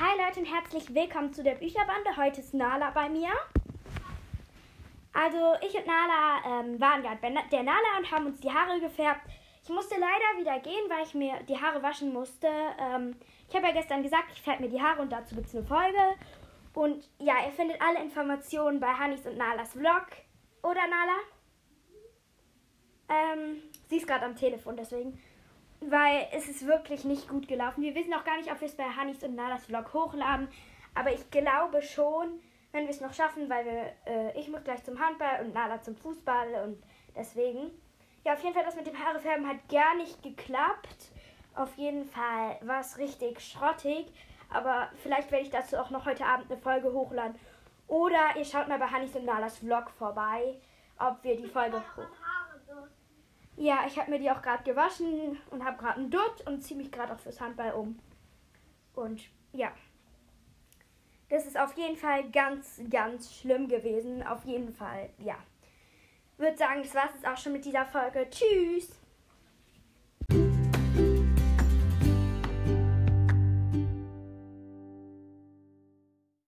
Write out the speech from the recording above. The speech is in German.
Leute und herzlich willkommen zu der Bücherbande. Heute ist Nala bei mir. Also ich und Nala ähm, waren gerade bei der Nala und haben uns die Haare gefärbt. Ich musste leider wieder gehen, weil ich mir die Haare waschen musste. Ähm, ich habe ja gestern gesagt, ich färbe mir die Haare und dazu gibt es eine Folge. Und ja, ihr findet alle Informationen bei Hannis und Nalas Vlog. Oder Nala? Ähm, sie ist gerade am Telefon, deswegen weil es ist wirklich nicht gut gelaufen. Wir wissen auch gar nicht, ob wir es bei Hannis und Nalas Vlog hochladen, aber ich glaube schon, wenn wir es noch schaffen, weil wir, äh, ich muss gleich zum Handball und Nala zum Fußball und deswegen. Ja, auf jeden Fall, das mit dem Haarefärben hat gar nicht geklappt. Auf jeden Fall war es richtig schrottig, aber vielleicht werde ich dazu auch noch heute Abend eine Folge hochladen. Oder ihr schaut mal bei Hannis und Nalas Vlog vorbei, ob wir die Folge hochladen. Ja, ich habe mir die auch gerade gewaschen und habe gerade einen Dutt und ziehe mich gerade auch fürs Handball um. Und ja, das ist auf jeden Fall ganz, ganz schlimm gewesen. Auf jeden Fall, ja. Würde sagen, das war es jetzt auch schon mit dieser Folge. Tschüss!